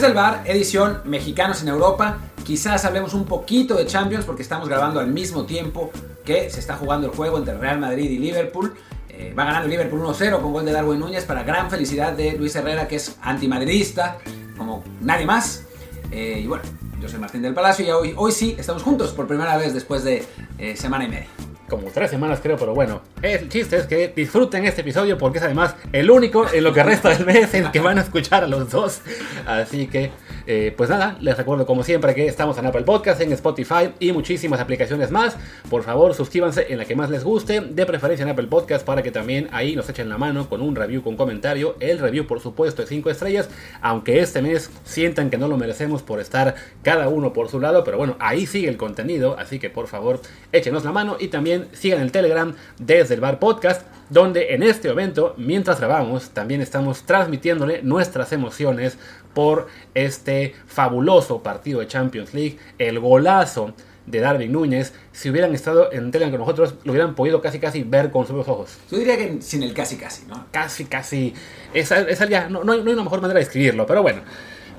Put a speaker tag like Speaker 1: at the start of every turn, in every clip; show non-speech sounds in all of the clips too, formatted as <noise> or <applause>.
Speaker 1: Desde el bar, edición Mexicanos en Europa. Quizás hablemos un poquito de Champions porque estamos grabando al mismo tiempo que se está jugando el juego entre Real Madrid y Liverpool. Eh, va ganando Liverpool 1-0 con gol de Darwin Núñez para gran felicidad de Luis Herrera, que es antimadridista, como nadie más. Eh, y bueno, yo soy Martín del Palacio y hoy, hoy sí estamos juntos por primera vez después de eh, semana y media
Speaker 2: como tres semanas creo, pero bueno, el chiste es que disfruten este episodio porque es además el único en lo que resta del mes en que van a escuchar a los dos. Así que eh, pues nada, les recuerdo como siempre que estamos en Apple Podcast, en Spotify y muchísimas aplicaciones más. Por favor, suscríbanse en la que más les guste, de preferencia en Apple Podcast para que también ahí nos echen la mano con un review, con comentario. El review, por supuesto, de 5 estrellas, aunque este mes sientan que no lo merecemos por estar cada uno por su lado, pero bueno, ahí sigue el contenido, así que por favor, échenos la mano y también sigan el Telegram desde el Bar Podcast donde en este momento, mientras grabamos, también estamos transmitiéndole nuestras emociones por este fabuloso partido de Champions League, el golazo de Darwin Núñez, si hubieran estado en Telegram con nosotros, lo hubieran podido casi casi ver con sus ojos.
Speaker 1: Yo diría que sin el casi casi, ¿no?
Speaker 2: Casi casi. Esa, esa ya, no, no, hay, una mejor manera de escribirlo, pero bueno.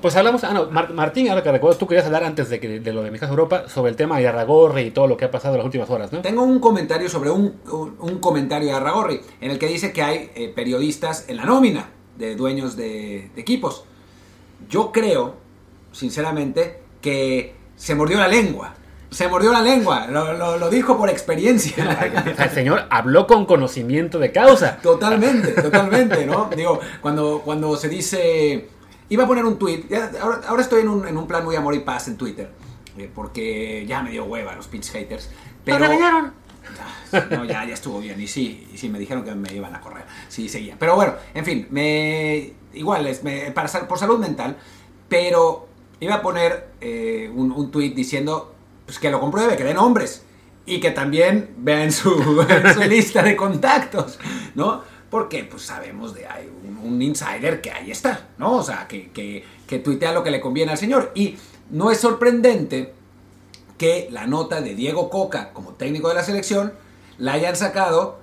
Speaker 2: Pues hablamos, ah, no, Martín, ahora que recuerdo, tú querías hablar antes de, que, de lo de Mi Casa Europa sobre el tema de Arragorri y todo lo que ha pasado en las últimas horas, ¿no?
Speaker 1: Tengo un comentario sobre un, un, comentario de Arragorri, en el que dice que hay eh, periodistas en la nómina de dueños de, de equipos. Yo creo, sinceramente, que se mordió la lengua. Se mordió la lengua, lo, lo, dijo por experiencia. <laughs>
Speaker 2: El señor habló con conocimiento de causa.
Speaker 1: Totalmente, totalmente, ¿no? Digo, cuando, cuando se dice Iba a poner un tweet. Ahora, estoy en un, en un, plan muy amor y paz en Twitter. Eh, porque ya me dio hueva los pinches haters.
Speaker 2: Pero. ¿Lo regañaron?
Speaker 1: No, ya, ya estuvo bien. Y sí, y sí, me dijeron que me iban a correr. Sí, seguía. Pero bueno, en fin, me. Igual, es, para, por salud mental. Pero iba a poner eh, un, un tweet diciendo pues, que lo compruebe, que den nombres. Y que también <laughs> vean su, lista de contactos, ¿no? Porque pues sabemos de hay un, insider que ahí está, ¿no? O sea, que, que, tuitea lo que le conviene al señor. Y no es sorprendente que la nota de Diego Coca como técnico de la selección la hayan sacado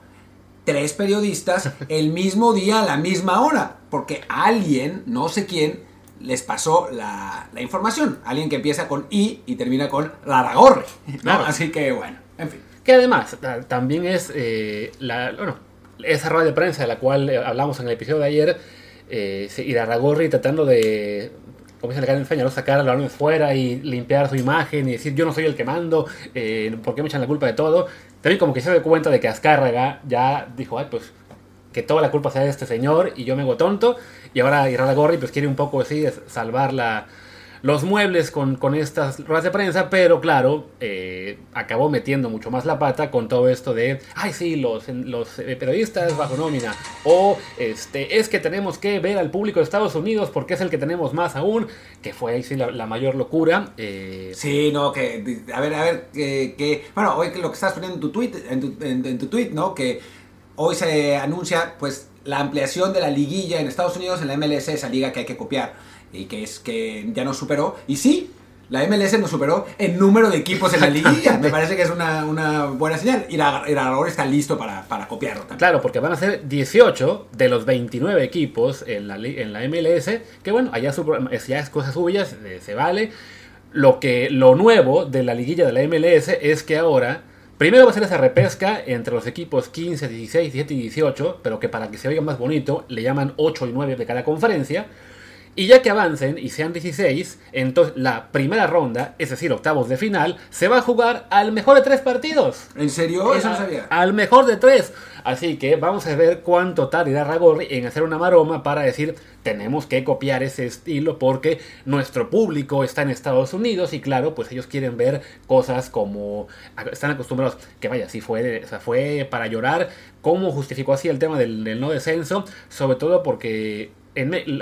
Speaker 1: tres periodistas <laughs> el mismo día a la misma hora. Porque alguien, no sé quién, les pasó la, información. Alguien que empieza con I y termina con Laragorre. Así que bueno, en fin.
Speaker 2: Que además también es eh, la, bueno, esa rueda de prensa de la cual eh, hablamos en el episodio de ayer, eh, Irarragorri tratando de, como dice el Feña, ¿no? sacar los balones fuera y limpiar su imagen y decir yo no soy el que mando, eh, ¿por qué me echan la culpa de todo? También como que se da cuenta de que Azcárraga ya dijo, ay, pues que toda la culpa sea de este señor y yo me hago tonto. Y ahora Irarragorri pues quiere un poco así salvar la los muebles con, estas ruedas de prensa, pero claro, eh, acabó metiendo mucho más la pata con todo esto de, ay sí, los, los eh, periodistas bajo nómina, o este, es que tenemos que ver al público de Estados Unidos porque es el que tenemos más aún, que fue ahí sí la, mayor locura.
Speaker 1: Eh. Sí, no, que, a ver, a ver, que, bueno, hoy lo que estás poniendo en tu tweet, en tu, en tu tweet, ¿no? Que hoy se anuncia, pues, la ampliación de la liguilla en Estados Unidos en la MLS, esa liga que hay que copiar y que es que ya nos superó. Y sí, la MLS nos superó en número de equipos en la liguilla. Me parece que es una, una buena señal. Y ahora está listo para, para copiarlo también.
Speaker 2: Claro, porque van a ser 18 de los 29 equipos en la, en la MLS. Que bueno, allá ya es cosas suyas, eh, se vale. Lo, que, lo nuevo de la liguilla de la MLS es que ahora Primero va a ser esa repesca entre los equipos 15, 16, 17 y 18, pero que para que se oiga más bonito le llaman 8 y 9 de cada conferencia. Y ya que avancen y sean 16, entonces la primera ronda, es decir, octavos de final, se va a jugar al mejor de tres partidos.
Speaker 1: ¿En serio? Eso no
Speaker 2: sabía. Al mejor de tres. Así que vamos a ver cuánto tardará Ragorri en hacer una maroma para decir tenemos que copiar ese estilo porque nuestro público está en Estados Unidos y claro, pues ellos quieren ver cosas como están acostumbrados, que vaya, si fue, fue para llorar, cómo justificó así el tema del no descenso, sobre todo porque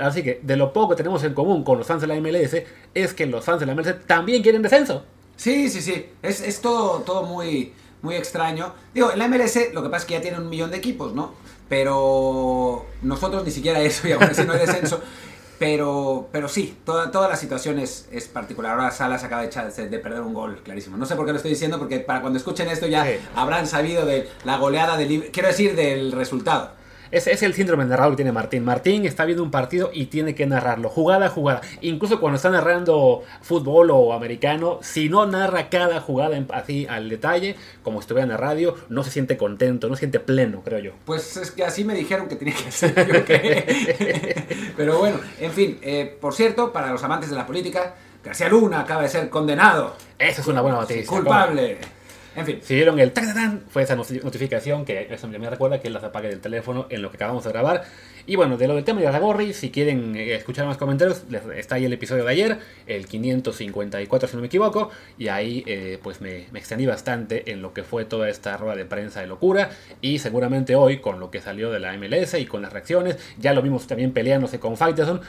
Speaker 2: así que de lo poco que tenemos en común con los fans de la MLS es que los fans de la MLS también quieren descenso.
Speaker 1: Sí, sí, sí. Es, es todo, todo muy, muy extraño. Digo, en la MLS lo que pasa es que ya tiene un millón de equipos, ¿no? Pero nosotros ni siquiera eso y aún así no hay descenso. <laughs> Pero, pero sí, toda, toda la situación es, es particular. Ahora Salas acaba de, echar, de, perder un gol, clarísimo. No sé por qué lo estoy diciendo, porque para cuando escuchen esto ya habrán sabido de la goleada del... Quiero decir, del resultado.
Speaker 2: Ese es el síndrome narrador que tiene Martín. Martín está viendo un partido y tiene que narrarlo, jugada a jugada. Incluso cuando está narrando fútbol o americano, si no narra cada jugada en- así al detalle, como si estuviera en la radio, no se siente contento, no se siente pleno, creo yo.
Speaker 1: Pues es que así me dijeron que tenía que que- <laughs> Pero bueno, en fin, eh, por cierto, para los amantes de la política, García Luna acaba de ser condenado.
Speaker 2: Esa es una buena noticia.
Speaker 1: Culpable. En fin.
Speaker 2: Si vieron el tac fue esa noti- notificación que eso me recuerda que las apague del teléfono en lo que acabamos de grabar. Y bueno, de lo del tema de Aragorri, si quieren eh, escuchar más comentarios, está ahí el episodio de ayer, el 554 si no me equivoco, y ahí eh, pues me, extendí bastante en lo que fue toda esta rueda de prensa de locura, y seguramente hoy con lo que salió de la MLS y con las reacciones, ya lo vimos también peleándose con Faitelson.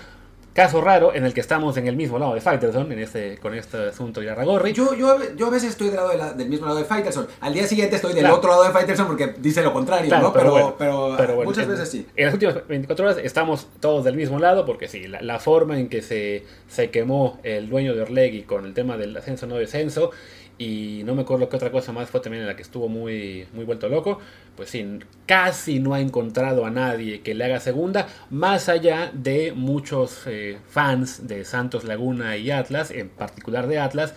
Speaker 2: Caso raro en el que estamos en el mismo lado de Faitelson, en este, con este asunto de Aragorri.
Speaker 1: Yo, yo, yo a veces estoy del, lado de la- del mismo lado de Faitelson. Al día siguiente estoy del
Speaker 2: Claro.
Speaker 1: otro lado de Faitelson porque dice lo contrario,
Speaker 2: Claro,
Speaker 1: ¿no? Pero,
Speaker 2: bueno,
Speaker 1: pero,
Speaker 2: pero bueno,
Speaker 1: muchas
Speaker 2: en-
Speaker 1: veces sí.
Speaker 2: En las últimas 24 horas estamos todos del mismo lado, porque sí, la, la forma en que se, se quemó el dueño de Orlegui con el tema del ascenso no descenso, y no me acuerdo qué otra cosa más fue también en la que estuvo muy, muy vuelto loco, pues sí, casi no ha encontrado a nadie que le haga segunda, más allá de muchos eh, fans de Santos Laguna y Atlas, en particular de Atlas,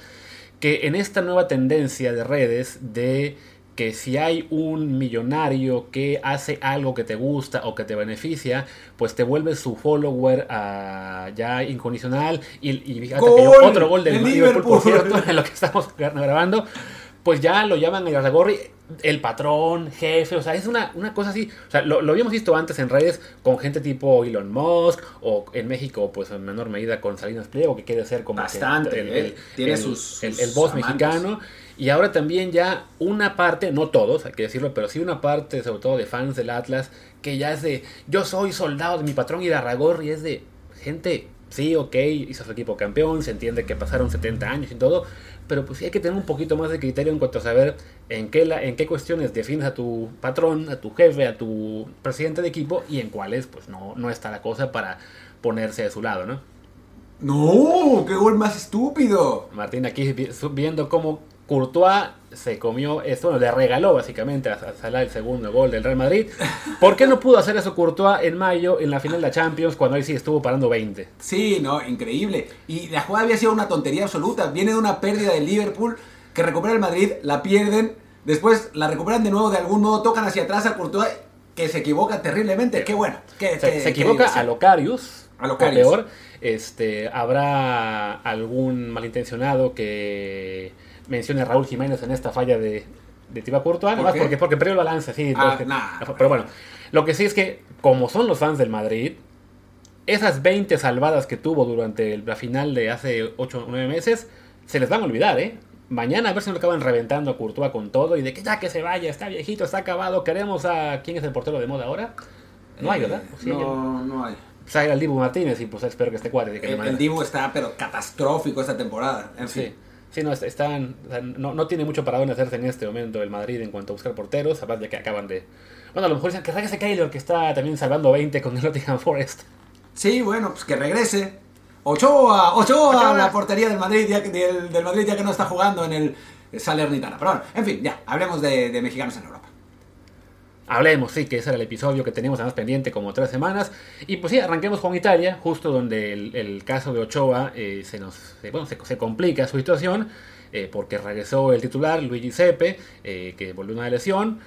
Speaker 2: que en esta nueva tendencia de redes de que si hay un millonario que hace algo que te gusta o que te beneficia, pues te vuelves su follower ah, ya incondicional. Y, y fíjate que yo- otro gol del
Speaker 1: ¡De
Speaker 2: Liverpool, por cierto, <laughs> en lo que estamos grabando, pues ya lo llaman el Aragorri el patrón, jefe, o sea, es una, una cosa así. O sea, lo, lo habíamos visto antes en redes con gente tipo Elon Musk, o en México, pues en menor medida con Salinas Pliego, que quiere ser como que
Speaker 1: Bastante,
Speaker 2: el,
Speaker 1: ¿eh? Tiene
Speaker 2: el-
Speaker 1: sus-
Speaker 2: el-
Speaker 1: sus
Speaker 2: el boss
Speaker 1: amantes.
Speaker 2: mexicano. Y ahora también ya una parte, no todos, hay que decirlo, pero sí una parte, sobre todo de fans del Atlas, que ya es de, yo soy soldado de mi patrón Aragorri, es de, gente, sí, ok, hizo su equipo campeón, se entiende que pasaron 70 años y todo, pero pues sí hay que tener un poquito más de criterio en cuanto a saber en qué, la, en qué cuestiones defines a tu patrón, a tu jefe, a tu presidente de equipo y en cuáles pues no, no está la cosa para ponerse de su lado, ¿no?
Speaker 1: ¡No! ¡Qué gol más estúpido!
Speaker 2: Martín aquí viendo cómo Courtois se comió esto, bueno, le regaló básicamente a, a Salah el segundo gol del Real Madrid. ¿Por qué no pudo hacer eso Courtois en mayo en la final de la Champions cuando ahí sí estuvo parando 20?
Speaker 1: Sí, no, increíble. Y la jugada había sido una tontería absoluta. Viene de una pérdida del Liverpool que recupera el Madrid, la pierden, después la recuperan de nuevo de algún modo, tocan hacia atrás a Courtois que se equivoca terriblemente. Qué bueno. Qué,
Speaker 2: Se,
Speaker 1: qué-
Speaker 2: se
Speaker 1: qué
Speaker 2: equivoca a Locarius,
Speaker 1: A
Speaker 2: o
Speaker 1: Locarius.
Speaker 2: peor. Este, habrá algún malintencionado que mencione a Raúl Jiménez en esta falla de, de Thibaut Courtois,
Speaker 1: ¿Por
Speaker 2: porque, porque perdió el balance, sí.
Speaker 1: Ah, nah.
Speaker 2: pero bueno, lo que sí es que, como son los fans del Madrid, esas 20 salvadas que tuvo durante el- la final de hace 8 o 9 meses, se les van a olvidar, ¿eh? Mañana a ver si no acaban reventando a Courtois con todo y de que ya que se vaya, está viejito, está acabado, queremos a... ¿Quién es el portero de moda ahora? No hay, ¿verdad?
Speaker 1: Eh,
Speaker 2: Sí, ya-
Speaker 1: no, no hay.
Speaker 2: Pues el Dibu Martínez y pues espero que esté cuadre.
Speaker 1: El, el Dibu está, pero catastrófico esta temporada. En
Speaker 2: Sí,
Speaker 1: fin.
Speaker 2: Sí no, est- están, o sea, no, no tiene mucho para dónde hacerse en este momento el Madrid en cuanto a buscar porteros, aparte de que acaban de... Bueno, a lo mejor dicen que regrese Keylor, que está también salvando 20 con el Nottingham Forest.
Speaker 1: Sí, bueno, pues que regrese. Ochoa, Ochoa,
Speaker 2: Ochoa.
Speaker 1: la portería del Madrid, ya que, del, del Madrid ya que no está jugando en el Salernitana. Pero bueno, en fin, ya, hablemos de, de mexicanos en Europa.
Speaker 2: Hablemos, sí, que ese era el episodio que teníamos además pendiente como tres semanas. Y pues sí, arranquemos con Italia, justo donde el, caso de Ochoa eh, se nos bueno, se, complica su situación, eh, porque regresó el titular Luigi Sepe, eh, que volvió una lesión,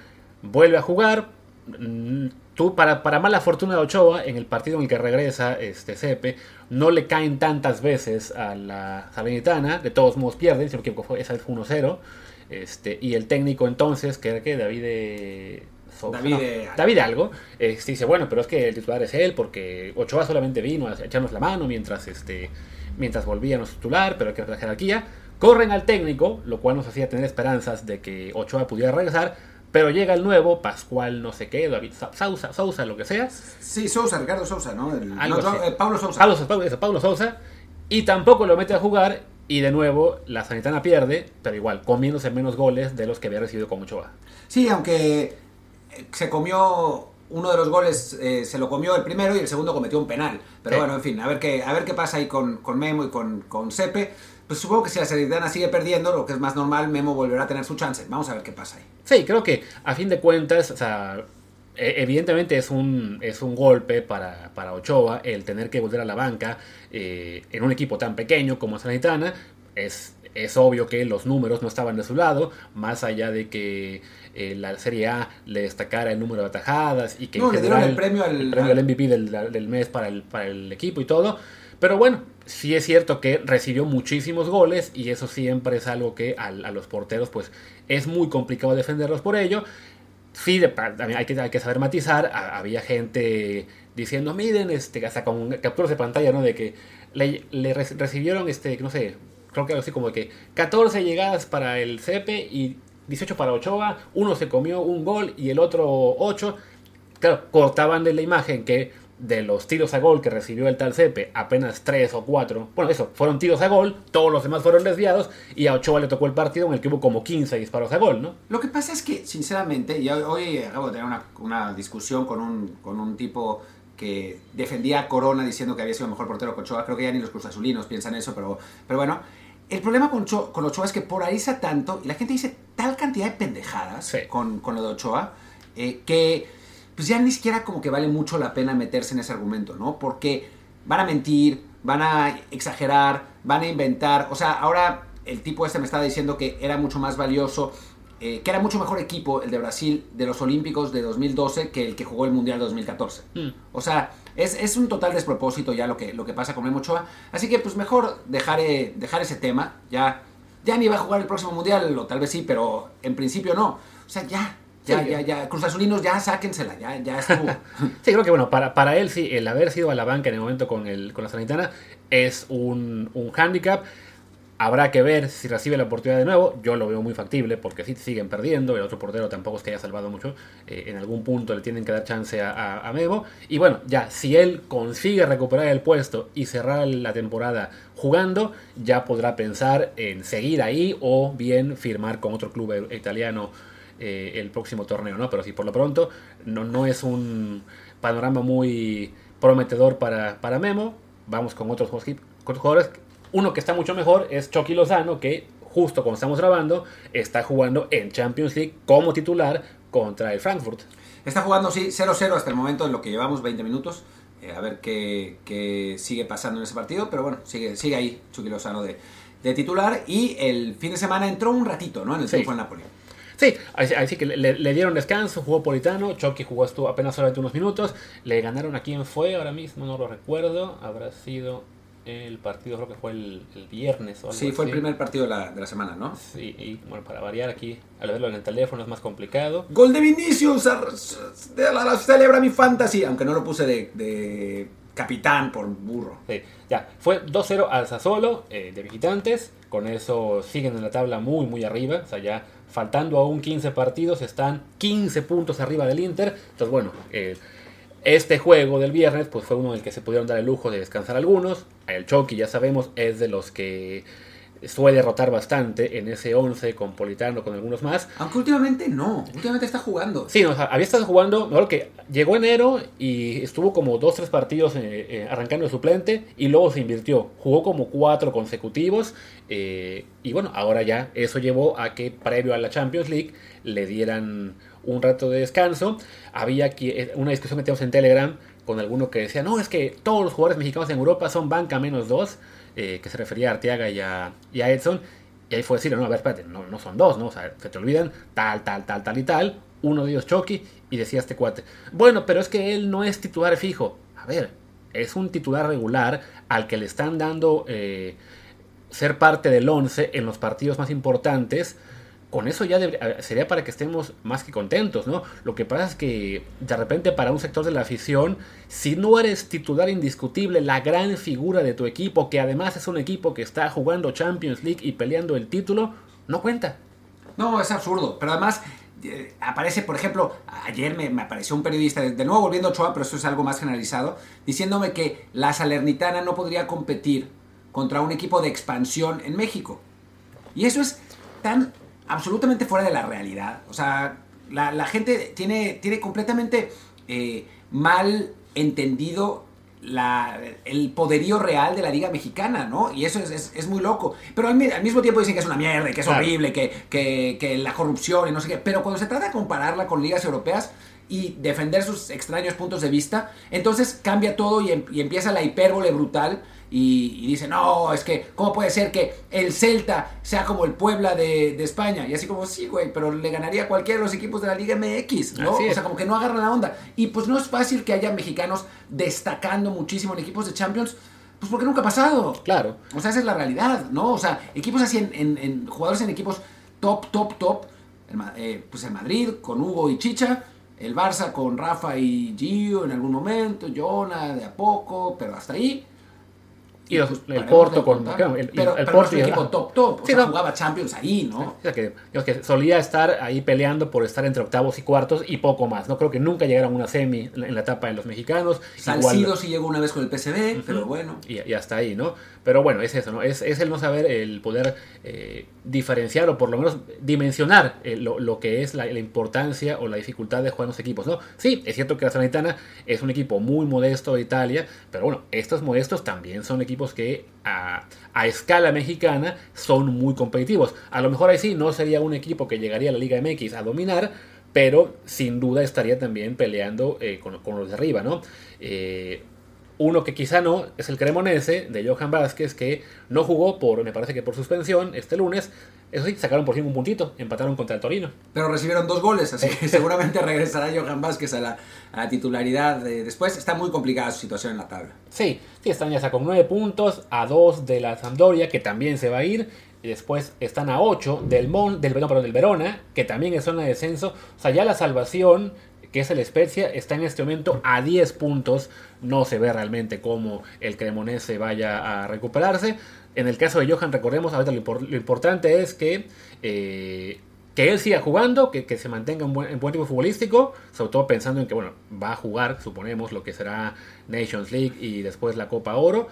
Speaker 2: vuelve a jugar. Mm, Tú, para, para mala fortuna de Ochoa, en el partido en el que regresa este Sepe, no le caen tantas veces a la Salernitana, de todos modos pierden, si no me esa fue 1-0. Este, y el técnico entonces, que era que David eh,
Speaker 1: David,
Speaker 2: no,
Speaker 1: eh,
Speaker 2: David algo, este, dice, bueno, pero es que el titular es él, porque Ochoa solamente vino a echarnos la mano mientras, este, mientras volvía a nuestro titular, pero hay que la jerarquía. Corren al técnico, lo cual nos hacía tener esperanzas de que Ochoa pudiera regresar, pero llega el nuevo, Pascual no sé qué, David Sa- Sousa, Sousa, lo que sea,
Speaker 1: Sí, Sousa, Ricardo Sousa, ¿no? El-
Speaker 2: Algo
Speaker 1: no,
Speaker 2: así.
Speaker 1: eh, Pablo Sousa.
Speaker 2: Pablo, Pablo, Sousa, y tampoco lo mete a jugar, y de nuevo la Sanitana pierde, pero igual, comiéndose menos goles de los que había recibido con Ochoa.
Speaker 1: Sí, aunque eh, se comió uno de los goles, eh, se lo comió el primero y el segundo cometió un penal. Pero
Speaker 2: Sí.
Speaker 1: bueno, en fin, a ver qué, a ver qué pasa ahí con, con Memo y con, con Sepe. Pues supongo que si la Salernitana sigue perdiendo, lo que es más normal, Memo volverá a tener su chance. Vamos a ver qué pasa ahí.
Speaker 2: Sí, creo que a fin de cuentas, o sea, e- evidentemente es un, es un golpe para, para Ochoa el tener que volver a la banca eh, en un equipo tan pequeño como Sanitana. Es, es obvio que los números no estaban de su lado, más allá de que eh, la Serie A le destacara el número de atajadas y que
Speaker 1: No,
Speaker 2: en
Speaker 1: le dieron el premio al-
Speaker 2: el premio
Speaker 1: al-
Speaker 2: MVP del, del mes para el, para el equipo y todo. Pero bueno, sí es cierto que recibió muchísimos goles y eso siempre es algo que a, los porteros pues es muy complicado defenderlos por ello. Sí, de- hay que, hay que saber matizar. Ha- había gente diciendo, miren, este, hasta con capturas de pantalla, ¿no? De que le, le re- recibieron, este, no sé, creo que algo así como que 14 llegadas para el Cepe y 18 para Ochoa. Uno se comió un gol y el otro 8. Claro, cortaban de la imagen que de los tiros a gol que recibió el tal Cepe, apenas 3 o 4, bueno, eso, fueron tiros a gol, todos los demás fueron desviados y a Ochoa le tocó el partido en el que hubo como 15 disparos a gol, ¿no?
Speaker 1: Lo que pasa es que, sinceramente, y hoy, acabo de tener una, una discusión con un, con un tipo que defendía Corona diciendo que había sido el mejor portero que Ochoa. Creo que ya ni los cruzazulinos piensan eso, pero, pero bueno. El problema con, Cho- con Ochoa es que polariza tanto y la gente dice tal cantidad de pendejadas
Speaker 2: Sí.
Speaker 1: con, con lo de Ochoa eh, que pues ya ni siquiera como que vale mucho la pena meterse en ese argumento, ¿no? Porque van a mentir, van a exagerar, van a inventar. O sea, ahora el tipo este me estaba diciendo que era mucho más valioso, eh, que era mucho mejor equipo el de Brasil de los Olímpicos de 2012 que el que jugó el Mundial de 2014.
Speaker 2: Mm.
Speaker 1: O sea, es, es un total despropósito ya lo que, lo que pasa con Memo Ochoa. Así que pues mejor dejar, eh, dejar ese tema. Ya, ya ni va a jugar el próximo Mundial, o tal vez sí, pero en principio no. O sea, ya. Ya,
Speaker 2: Sí.
Speaker 1: ya, ya, Cruz Azulinos, ya sáquensela, ya, ya estuvo. <laughs>
Speaker 2: Sí, creo que bueno, para, para él sí, el haber sido a la banca en el momento con, el, con la Sanitana es un, un hándicap. Habrá que ver si recibe la oportunidad de nuevo. Yo lo veo muy factible porque sí siguen perdiendo. El otro portero tampoco es que haya salvado mucho. Eh, en algún punto le tienen que dar chance a, a- Memo. Y bueno, ya, si él consigue recuperar el puesto y cerrar la temporada jugando, ya podrá pensar en seguir ahí o bien firmar con otro club italiano eh, el próximo torneo, ¿no? Pero sí, por lo pronto, no, no es un panorama muy prometedor para, para Memo. Vamos con otros jugadores. Uno que está mucho mejor es Chucky Lozano, que justo cuando estamos grabando, está jugando en Champions League como titular contra el Frankfurt.
Speaker 1: Está jugando, sí, 0-0 hasta el momento en lo que llevamos 20 minutos. Eh, a ver qué, qué sigue pasando en ese partido. Pero bueno, sigue, sigue ahí Chucky Lozano de, de titular. Y el fin de semana entró un ratito, ¿no? En el
Speaker 2: Sí.
Speaker 1: triunfo en Napoli.
Speaker 2: Sí, así, que le, le- le dieron descanso, jugó Politano, Chucky jugó estuvo apenas solamente unos minutos, le ganaron a quién fue, ahora mismo no lo recuerdo, habrá sido el partido, creo que fue el, el viernes o algo
Speaker 1: Sí, fue el primer partido de la, de la semana, ¿no?
Speaker 2: Sí, y bueno, para variar aquí, al verlo en el teléfono es más complicado.
Speaker 1: Gol de Vinicius, celebra mi fantasy, aunque no lo puse de, de capitán por burro.
Speaker 2: Sí, ya, fue 2-0 al Sassuolo eh, de visitantes, con eso siguen en la tabla muy muy arriba, o sea ya faltando aún 15 partidos están 15 puntos arriba del Inter, entonces bueno, eh, este juego del viernes pues fue uno en el que se pudieron dar el lujo de descansar algunos, el Chucky ya sabemos es de los que suele rotar bastante en ese 11 con Politano, con algunos más,
Speaker 1: Aunque últimamente no, últimamente está jugando.
Speaker 2: Sí, o sea, había estado jugando, mejor que llegó enero y estuvo como dos, tres partidos eh, eh, arrancando de suplente y luego se invirtió. Jugó como cuatro consecutivos eh, y bueno, ahora ya eso llevó a que previo a la Champions League le dieran un rato de descanso. Había aquí eh, una discusión que en Telegram con alguno que decía, no, es que todos los jugadores mexicanos en Europa son banca menos dos, eh, que se refería a Arteaga y a, y a Edson. Y ahí fue decir, no, a ver, espérate, no, no son dos, ¿no? O sea, se te olvidan tal, tal, tal, tal y tal. Uno de ellos Chucky y decía este cuate, bueno, pero es que él no es titular fijo. A ver, es un titular regular al que le están dando eh, ser parte del 11 en los partidos más importantes. Con eso ya debería- sería para que estemos más que contentos, ¿no? Lo que pasa es que de repente para un sector de la afición, si no eres titular indiscutible, la gran figura de tu equipo, que además es un equipo que está jugando Champions League y peleando el título, no cuenta.
Speaker 1: No, es absurdo. Pero además eh, aparece, por ejemplo, ayer me, apareció un periodista, de, de nuevo volviendo a Ochoa, pero eso es algo más generalizado, diciéndome que la Salernitana no podría competir contra un equipo de expansión en México. Y eso es tan absolutamente fuera de la realidad. O sea, la, la gente tiene, tiene completamente eh, mal entendido la- el poderío real de la liga mexicana, ¿no? Y eso es, es- es muy loco. Pero al, mi- al mismo tiempo dicen que es una mierda, y que es
Speaker 2: Claro.
Speaker 1: horrible, que, que- que la corrupción y no sé qué. Pero cuando se trata de compararla con ligas europeas, y defender sus extraños puntos de vista, entonces cambia todo y, y empieza la hipérbole brutal y, y dice, no, es que, ¿cómo puede ser que el Celta sea como el Puebla de, de España? Y así como, sí, güey, pero le ganaría a cualquiera de los equipos de la Liga MX, ¿no? O sea, como que no agarran la onda. Y pues no es fácil que haya mexicanos destacando muchísimo en equipos de Champions, pues porque nunca ha pasado.
Speaker 2: Claro.
Speaker 1: O sea, esa es la realidad, ¿no? O sea, equipos así, en, en- en- jugadores en equipos top, top, top. El, eh, pues el Madrid con Hugo y Chicha. El Barça con Rafa y Gio en algún momento. Jonah de a poco, pero hasta ahí.
Speaker 2: Y los- el Porto con. claro, el,
Speaker 1: pero,
Speaker 2: el
Speaker 1: pero no
Speaker 2: Porto
Speaker 1: es un equipo top, top. O
Speaker 2: Sí,
Speaker 1: sea,
Speaker 2: no.
Speaker 1: jugaba Champions ahí, ¿no?
Speaker 2: O sea, que, que solía estar ahí peleando por estar entre octavos y cuartos y poco más. No creo que nunca llegaron a una semi en la, etapa de los mexicanos.
Speaker 1: Salcido sí llegó una vez con el PSV, pero bueno.
Speaker 2: y, y hasta ahí, ¿no? Pero bueno, es eso, ¿no? Es, es el no saber, el poder eh, diferenciar o por lo menos dimensionar eh, lo, lo que es la, la importancia o la dificultad de jugar en los equipos, ¿no? Sí, es cierto que la Salernitana es un equipo muy modesto de Italia, pero bueno, estos modestos también son equipos que a, escala mexicana son muy competitivos. A lo mejor ahí sí no sería un equipo que llegaría a la Liga MX a dominar, pero sin duda estaría también peleando eh, con, con los de arriba, ¿no? Eh, uno que quizá no es el Cremonese de Johan Vázquez, que no jugó por, me parece que por suspensión este lunes. Eso sí, sacaron por fin un puntito, empataron contra el Torino.
Speaker 1: Pero recibieron dos goles, así que seguramente <laughs> regresará Johan Vázquez a la, la titularidad de- después. Está muy complicada su situación en la tabla.
Speaker 2: Sí, sí, están ya con 9 puntos, a 2 de la Sampdoria, que también se va a ir. Y después están a 8 del, Mon, del, no, del Verona, que también es zona de descenso. O sea, ya la salvación, que es el Spezia, está en este momento a 10 puntos. No se ve realmente cómo el Cremonese vaya a recuperarse. En el caso de Johan, recordemos, ahorita lo importante es que... eh, que él siga jugando, que, que se mantenga en buen, en buen tipo futbolístico, sobre todo pensando en que, bueno, va a jugar, suponemos, lo que será Nations League y después la Copa Oro,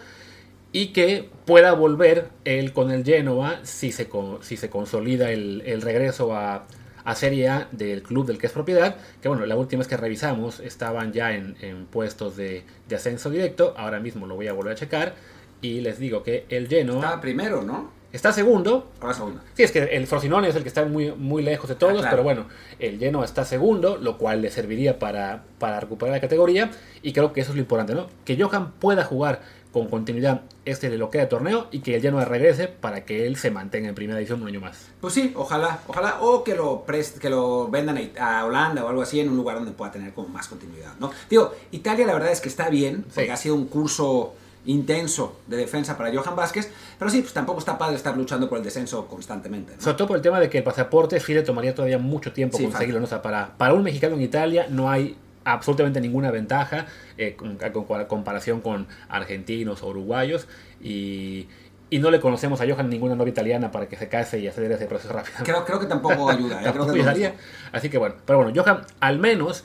Speaker 2: y que pueda volver él con el Genoa si se, si se consolida el, el regreso a, a Serie A del club del que es propiedad, que bueno, la última vez que revisamos estaban ya en, en puestos de, de ascenso directo, ahora mismo lo voy a volver a checar, y les digo que el Genoa
Speaker 1: Estaba primero, ¿no?
Speaker 2: Está segundo,
Speaker 1: Ahora segundo.
Speaker 2: Sí, es que el Frosinone es el que está muy, muy lejos de todos,
Speaker 1: Ah, claro.
Speaker 2: pero bueno, el Genoa está segundo, lo cual le serviría para, para recuperar la categoría, y creo que eso es lo importante, ¿no? Que Johan pueda jugar con continuidad este de lo que de torneo y que el Genoa regrese para que él se mantenga en primera división un año más.
Speaker 1: Pues sí, ojalá, ojalá, o que lo prest- que lo vendan a, Holanda o algo así en un lugar donde pueda tener como más continuidad, ¿no? Digo, Italia la verdad es que está bien, porque
Speaker 2: Sí.
Speaker 1: ha sido un curso intenso de defensa para Johan Vázquez, pero sí, pues tampoco está padre estar luchando por el descenso constantemente, ¿no?
Speaker 2: Sobre todo por el tema de que el pasaporte le tomaría todavía mucho tiempo
Speaker 1: Sí,
Speaker 2: conseguirlo, ¿no? O sea, para, para un mexicano en Italia no hay absolutamente ninguna ventaja eh, con, con comparación con argentinos o uruguayos y, y no le conocemos a Johan ninguna novia italiana para que se case y hacer ese proceso rápido.
Speaker 1: Creo, creo que tampoco ayuda, ¿eh? <laughs> creo que
Speaker 2: ayudaría. Así que bueno, pero bueno, Johan, al menos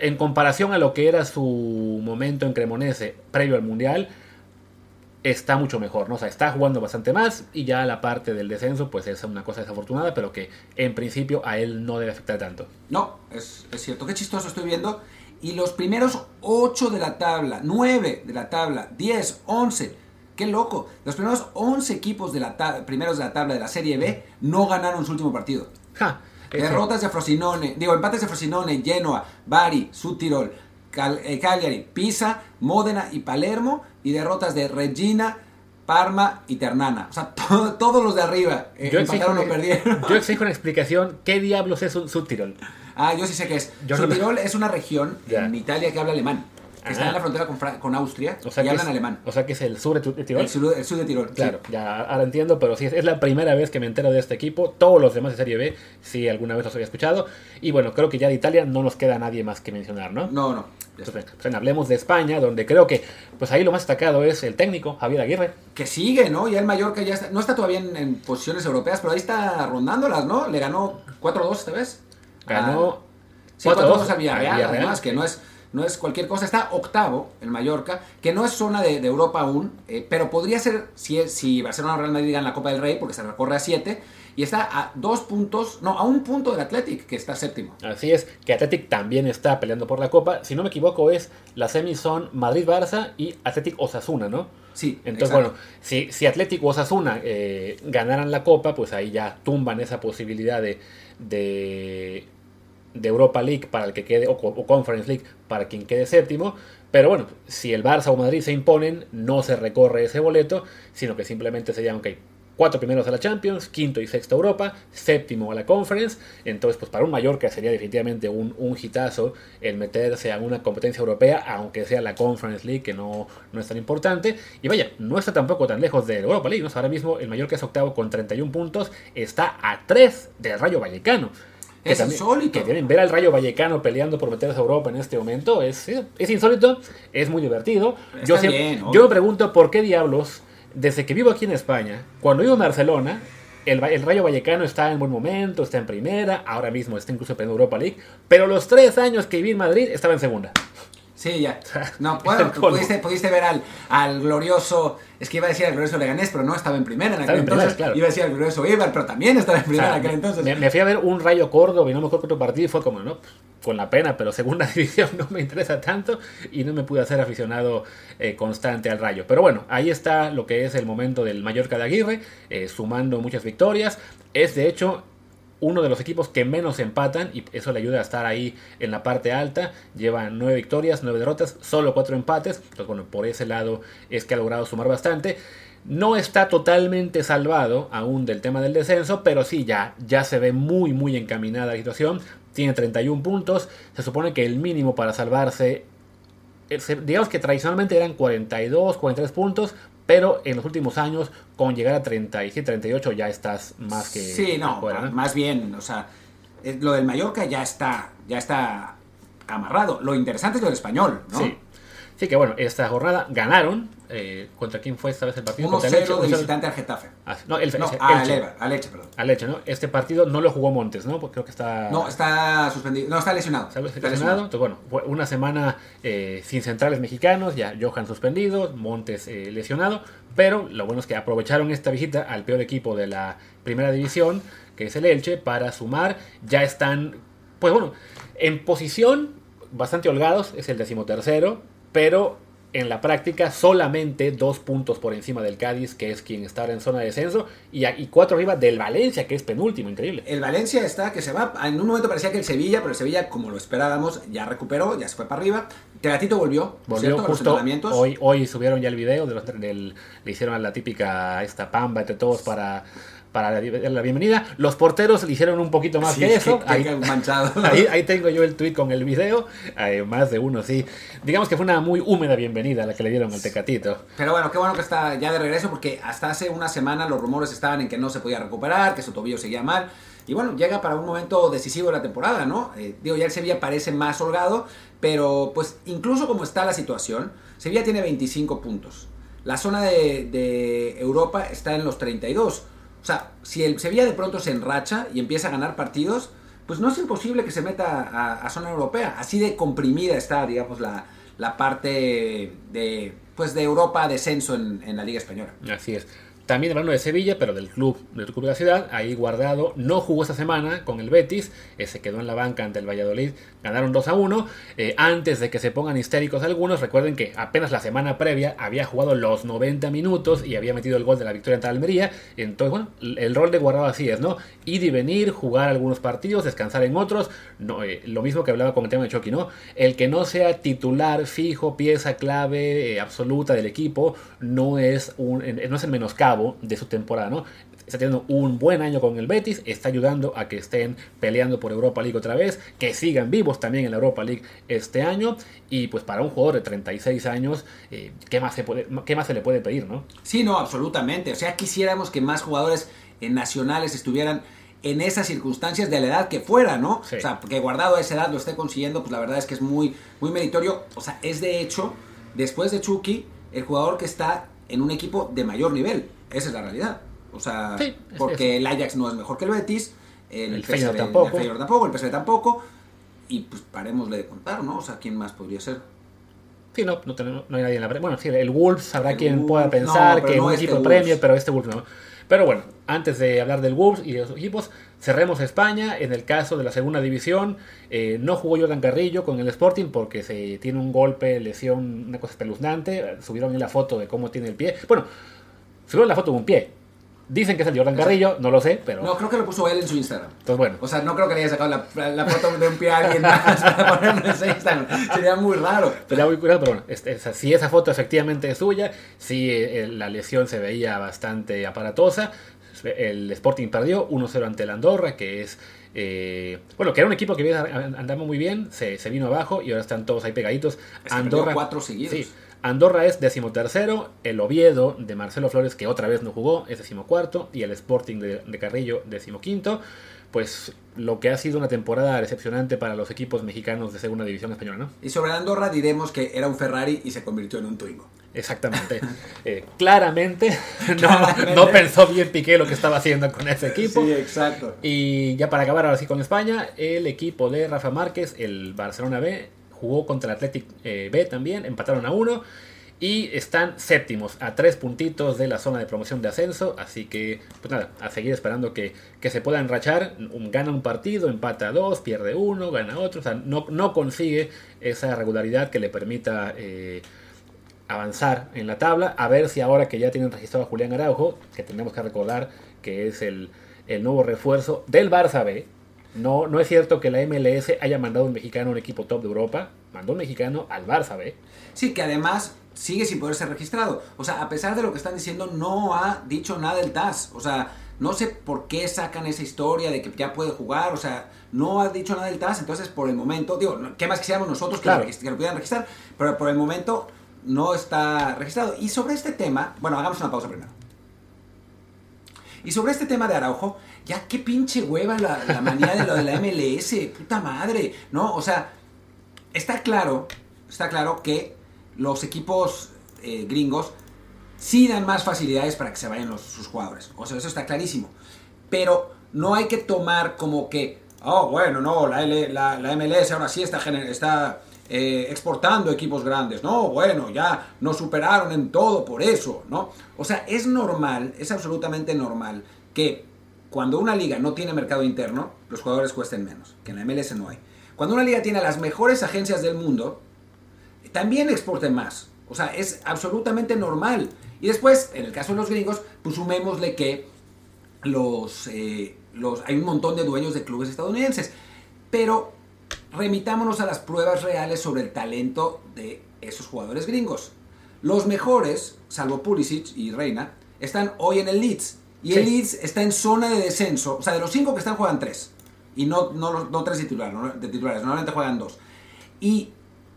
Speaker 2: en comparación a lo que era su momento en Cremonese previo al Mundial, está mucho mejor, ¿no? O sea, está jugando bastante más y ya la parte del descenso, pues es una cosa desafortunada, pero que en principio a él no debe afectar tanto.
Speaker 1: No, es, es cierto. Qué chistoso estoy viendo. Y los primeros 8 de la tabla, 9 de la tabla, 10, 11. Qué loco. Los primeros 11 equipos de la primeros de la tabla de la Serie B no ganaron su último partido.
Speaker 2: Ja.
Speaker 1: Derrotas de Frosinone, digo, empates de Frosinone, Genoa, Bari, Südtirol, Cal- eh, Cagliari, Pisa, Módena y Palermo. Y derrotas de Regina, Parma y Ternana. O sea, <laughs> to- todos los de arriba eh,
Speaker 2: Yo exijo,
Speaker 1: o perdieron. <laughs>
Speaker 2: yo exijo una explicación. ¿Qué diablos es un Subtirol?
Speaker 1: Ah, yo sí sé qué es.
Speaker 2: Yo no-
Speaker 1: es una región en Italia que habla alemán. Que está en la frontera con, con Austria
Speaker 2: O sea,
Speaker 1: y hablan
Speaker 2: es,
Speaker 1: alemán.
Speaker 2: O sea que es el sur de Tirol.
Speaker 1: El sur, el sur de Tirol. sí.
Speaker 2: Claro, ya ahora entiendo, pero sí, es, la primera vez que me entero de este equipo. Todos los demás de Serie B, sí, alguna vez los había escuchado. Y bueno, creo que ya de Italia no nos queda nadie más que mencionar, ¿no?
Speaker 1: No, no.
Speaker 2: Entonces, pues, hablemos de España, donde creo que pues ahí lo más destacado es el técnico, Javier Aguirre.
Speaker 1: Que sigue, ¿no? Ya el Mallorca ya está, no está todavía en, en posiciones europeas, pero ahí está rondándolas, ¿no? Le ganó 4-2 esta vez.
Speaker 2: Ganó
Speaker 1: Ah, sí,
Speaker 2: 4-2
Speaker 1: 4-2 al Villarreal,
Speaker 2: al Villarreal.
Speaker 1: además, que no es, no es cualquier cosa. Está octavo el Mallorca, que no es zona de, de Europa aún, eh, pero podría ser si, si Barcelona o Real Madrid ganan la Copa del Rey, porque se recorre a 7, y está a dos puntos, no, a un punto del Athletic, que está séptimo.
Speaker 2: Así es, que Athletic también está peleando por la Copa. Si no me equivoco, es las semis son Madrid-Barça y Athletic Osasuna, ¿no?
Speaker 1: Sí,
Speaker 2: Entonces,
Speaker 1: exacto.
Speaker 2: bueno, si, si Athletic o Osasuna eh, ganaran la Copa, pues ahí ya tumban esa posibilidad de, de, de Europa League para el que quede, o, Conference League para quien quede séptimo. Pero bueno, si el Barça o Madrid se imponen, no se recorre ese boleto, sino que simplemente serían, ok, cuatro primeros a la Champions, quinto y sexto a Europa, séptimo a la Conference. Entonces, pues para un Mallorca sería definitivamente un, un hitazo el meterse a una competencia europea, aunque sea la Conference League, que no, no es tan importante. Y vaya, no está tampoco tan lejos de Europa League. ¿no? Ahora mismo el Mallorca es octavo con 31 puntos, está a 3 del Rayo Vallecano.
Speaker 1: Es
Speaker 2: también-
Speaker 1: insólito.
Speaker 2: Que ver al Rayo Vallecano peleando por meterse a Europa en este momento es, es insólito, es muy divertido.
Speaker 1: Está
Speaker 2: Yo, siempre-
Speaker 1: bien,
Speaker 2: yo me pregunto por qué diablos, desde que vivo aquí en España, cuando vivo en Barcelona, el, el Rayo Vallecano está en buen momento, está en primera, ahora mismo está incluso en Europa League, pero los tres años que viví en Madrid estaba en segunda.
Speaker 1: Sí, ya. <laughs> No, bueno, pudiste, pudiste ver al, al glorioso, es que iba a decir al glorioso Leganés, pero no estaba en primera en aquel entonces.
Speaker 2: claro.
Speaker 1: Iba a decir al glorioso Ibar, pero también estaba en
Speaker 2: O
Speaker 1: primera
Speaker 2: sea,
Speaker 1: en aquel entonces.
Speaker 2: me, me fui a ver un Rayo Córdoba y no me acuerdo otro partido y fue como, no, con la pena, pero segunda <laughs> división no me interesa tanto y no me pude hacer aficionado eh, constante al Rayo. Pero bueno, ahí está lo que es el momento del Mallorca de Aguirre, eh, sumando muchas victorias. Es de hecho uno de los equipos que menos empatan y eso le ayuda a estar ahí en la parte alta. Lleva nueve victorias, nueve derrotas, solo cuatro empates. Entonces, bueno, por ese lado es que ha logrado sumar bastante. No está totalmente salvado aún del tema del descenso, pero sí ya, ya se ve muy muy encaminada la situación. Tiene 31 puntos. Se supone que el mínimo para salvarse eh, digamos que tradicionalmente eran 42, 43 puntos, pero en los últimos años, con llegar a 37, 38, ya estás más que
Speaker 1: Sí, no,
Speaker 2: fuera, ¿no?
Speaker 1: más bien, o sea, lo del Mallorca ya está, ya está amarrado. Lo interesante es lo del español, ¿no?
Speaker 2: Sí. Sí, que bueno, esta jornada ganaron. eh, ¿Contra quién fue esta vez el partido? Contra el Elche,
Speaker 1: 1-0 de
Speaker 2: 1-0.
Speaker 1: visitante al Getafe.
Speaker 2: Ah, no, el,
Speaker 1: No, a
Speaker 2: Elche.
Speaker 1: Elche, a Leche, perdón.
Speaker 2: Al Elche, ¿no? Este partido no lo jugó Montes, ¿no? Porque creo que está...
Speaker 1: No, está suspendido. No, está lesionado. Está
Speaker 2: Lesionado. Entonces, bueno, fue una semana eh, sin centrales mexicanos, ya Johan suspendido, Montes eh, lesionado, pero lo bueno es que aprovecharon esta visita al peor equipo de la primera división, que es el Elche, para sumar. Ya están, pues bueno, en posición bastante holgados, es el decimotercero, pero en la práctica solamente dos puntos por encima del Cádiz, que es quien está ahora en zona de descenso, y, y cuatro arriba del Valencia, que es penúltimo, increíble.
Speaker 1: El Valencia está que se va. En un momento parecía que el Sevilla, pero el Sevilla, como lo esperábamos, ya recuperó, ya se fue para arriba. Tegatito volvió,
Speaker 2: Volvió
Speaker 1: ¿cierto? A los
Speaker 2: justo
Speaker 1: entrenamientos.
Speaker 2: hoy, hoy subieron ya el video, de los, del- le hicieron la típica esta pamba entre todos para, para la, la bienvenida. Los porteros le hicieron un poquito más
Speaker 1: Sí,
Speaker 2: que eso.
Speaker 1: que-
Speaker 2: ahí,
Speaker 1: manchado. <laughs>
Speaker 2: ahí, ahí tengo yo el tweet con el video, eh, más de uno, sí. Digamos que fue una muy húmeda bienvenida la que le dieron al Tecatito.
Speaker 1: Pero bueno, qué bueno que está ya de regreso porque hasta hace una semana los rumores estaban en que no se podía recuperar, que su tobillo seguía mal. Y bueno, llega para un momento decisivo de la temporada, ¿no? Eh, digo, ya el Sevilla parece más holgado, pero pues incluso como está la situación, Sevilla tiene 25 puntos. La zona de, de Europa está en los 32. O sea, si el Sevilla de pronto se enracha y empieza a ganar partidos, pues no es imposible que se meta a, zona europea. Así de comprimida está, digamos, la, la parte de, pues de Europa descenso en, en la Liga Española.
Speaker 2: Así es. También hablando de Sevilla, pero del club, del club de la ciudad, ahí guardado, no jugó esta semana con el Betis, eh, se quedó en la banca ante el Valladolid, ganaron 2 a 1. Eh, antes de que se pongan histéricos algunos, recuerden que apenas la semana previa había jugado los 90 minutos y había metido el gol de la victoria ante Almería. Entonces, bueno, el rol de guardado así es, ¿no? Ir y venir, jugar algunos partidos, descansar en otros. No, eh, lo mismo que hablaba con el tema de Chucky, ¿no? El que no sea titular, fijo, pieza clave, absoluta del equipo, no es, no es el menoscabo de su temporada, ¿no? Está teniendo un buen año con el Betis, está ayudando a que estén peleando por Europa League otra vez, que sigan vivos también en la Europa League este año. Y pues para un jugador de 36 años, eh, ¿qué, más se puede, ¿qué más se le puede pedir, no?
Speaker 1: Sí, no, absolutamente. O sea, quisiéramos que más jugadores nacionales estuvieran en esas circunstancias de la edad que fuera, ¿no?
Speaker 2: Sí.
Speaker 1: O sea, que guardado a esa edad lo esté consiguiendo, pues la verdad es que es muy, muy meritorio. O sea, es de hecho, después de Chucky, el jugador que está en un equipo de mayor nivel. Esa es la realidad. O sea,
Speaker 2: Sí, es
Speaker 1: porque el Ajax no es mejor que el Betis, el,
Speaker 2: El Feyenoord tampoco.
Speaker 1: el Feyenoord tampoco, el PSV tampoco. Y pues parémosle de contar, ¿no? O sea, ¿quién más podría ser?
Speaker 2: Sí, no, no, tenemos- no hay nadie en la Premier. Bueno, sí, el Wolves habrá
Speaker 1: El
Speaker 2: quien pueda
Speaker 1: no,
Speaker 2: pensar
Speaker 1: pero
Speaker 2: que
Speaker 1: no
Speaker 2: un
Speaker 1: este
Speaker 2: equipo de
Speaker 1: Wolves.
Speaker 2: Premier, pero este Wolves no. Pero bueno, antes de hablar del Wolves y de los equipos, cerremos España. En el caso de la segunda división, eh, no jugó Jordan Carrillo con el Sporting porque se tiene un golpe, lesión, una cosa espeluznante. Subieron en la foto de cómo tiene el pie. Bueno, subieron la foto de un pie. Dicen que es el Jordan Carrillo, no lo sé, pero.
Speaker 1: No, creo que lo puso él en su Instagram.
Speaker 2: Entonces, bueno.
Speaker 1: O sea, no creo que le haya sacado la, la foto de un pie a alguien más <laughs> para ponerlo en su Instagram. Sería muy raro.
Speaker 2: Sería muy curioso, pero bueno, este, si esa foto efectivamente es suya, si eh, la lesión se veía bastante aparatosa. El Sporting perdió 1-0 ante el Andorra, que es. eh, bueno, que era un equipo que andaba muy bien, se, se vino abajo y ahora están todos ahí pegaditos.
Speaker 1: Es que perdió cuatro seguidos.
Speaker 2: Sí, Andorra es decimotercero, el Oviedo de Marcelo Flores, que otra vez no jugó, es decimocuarto, y el Sporting de, de Carrillo, decimoquinto. Pues lo que ha sido una temporada decepcionante para los equipos mexicanos de segunda división española, ¿no?
Speaker 1: Y sobre Andorra diremos que era un Ferrari y se convirtió en un Twingo.
Speaker 2: Exactamente. <laughs> Eh, claramente, <laughs> no,
Speaker 1: Claramente.
Speaker 2: no pensó bien Piqué lo que estaba haciendo con ese equipo.
Speaker 1: Sí, exacto.
Speaker 2: Y ya para acabar ahora sí con España, el equipo de Rafa Márquez, el Barcelona B, jugó contra el Athletic eh, B también, empataron a uno y están séptimos a tres puntitos de la zona de promoción de ascenso, así que pues nada, a seguir esperando que, que se pueda enrachar, Un- gana un partido, empata dos, pierde uno, gana otro, o sea, no, no consigue esa regularidad que le permita eh, avanzar en la tabla, a ver si ahora que ya tienen registrado a Julián Araujo, que tenemos que recordar que es el, el nuevo refuerzo del Barça B, no, no es cierto que la MLS haya mandado un mexicano a un equipo top de Europa, mandó un mexicano al Barça B.
Speaker 1: Sí, que además sigue sin poder ser registrado. O sea, a pesar de lo que están diciendo, no ha dicho nada del TAS. O sea, no sé por qué sacan esa historia de que ya puede jugar. O sea, no ha dicho nada del TAS. Entonces, por el momento, digo, ¿qué más quisiéramos nosotros que,
Speaker 2: Claro.
Speaker 1: lo, que lo pudieran registrar? Pero por el momento no está registrado. Y sobre este tema, bueno, hagamos una pausa primero. Y sobre este tema de Araujo, ya qué pinche hueva la, manía de lo de la MLS, puta madre, ¿no? O sea, está claro, está claro que los equipos eh, gringos sí dan más facilidades para que se vayan los, sus jugadores. O sea, eso está clarísimo. Pero no hay que tomar como que, oh, bueno, no, la, la, MLS ahora sí está, está eh, exportando equipos grandes. No, bueno, ya nos superaron en todo por eso, ¿no? O sea, es normal, es absolutamente normal que cuando una liga no tiene mercado interno, los jugadores cuesten menos, que en la MLS no hay. Cuando una liga tiene las mejores agencias del mundo, también exporten más. O sea, es absolutamente normal. Y después, en el caso de los gringos, pues sumémosle que los, eh, los, hay un montón de dueños de clubes estadounidenses. Pero remitámonos a las pruebas reales sobre el talento de esos jugadores gringos. Los mejores, salvo Pulisic y Reina, están hoy en el Leeds. Y el
Speaker 2: Sí.
Speaker 1: Leeds está en zona de descenso. O sea, de los cinco que están juegan tres. Y no, no, no tres titulares, no- de titulares, normalmente juegan dos. Y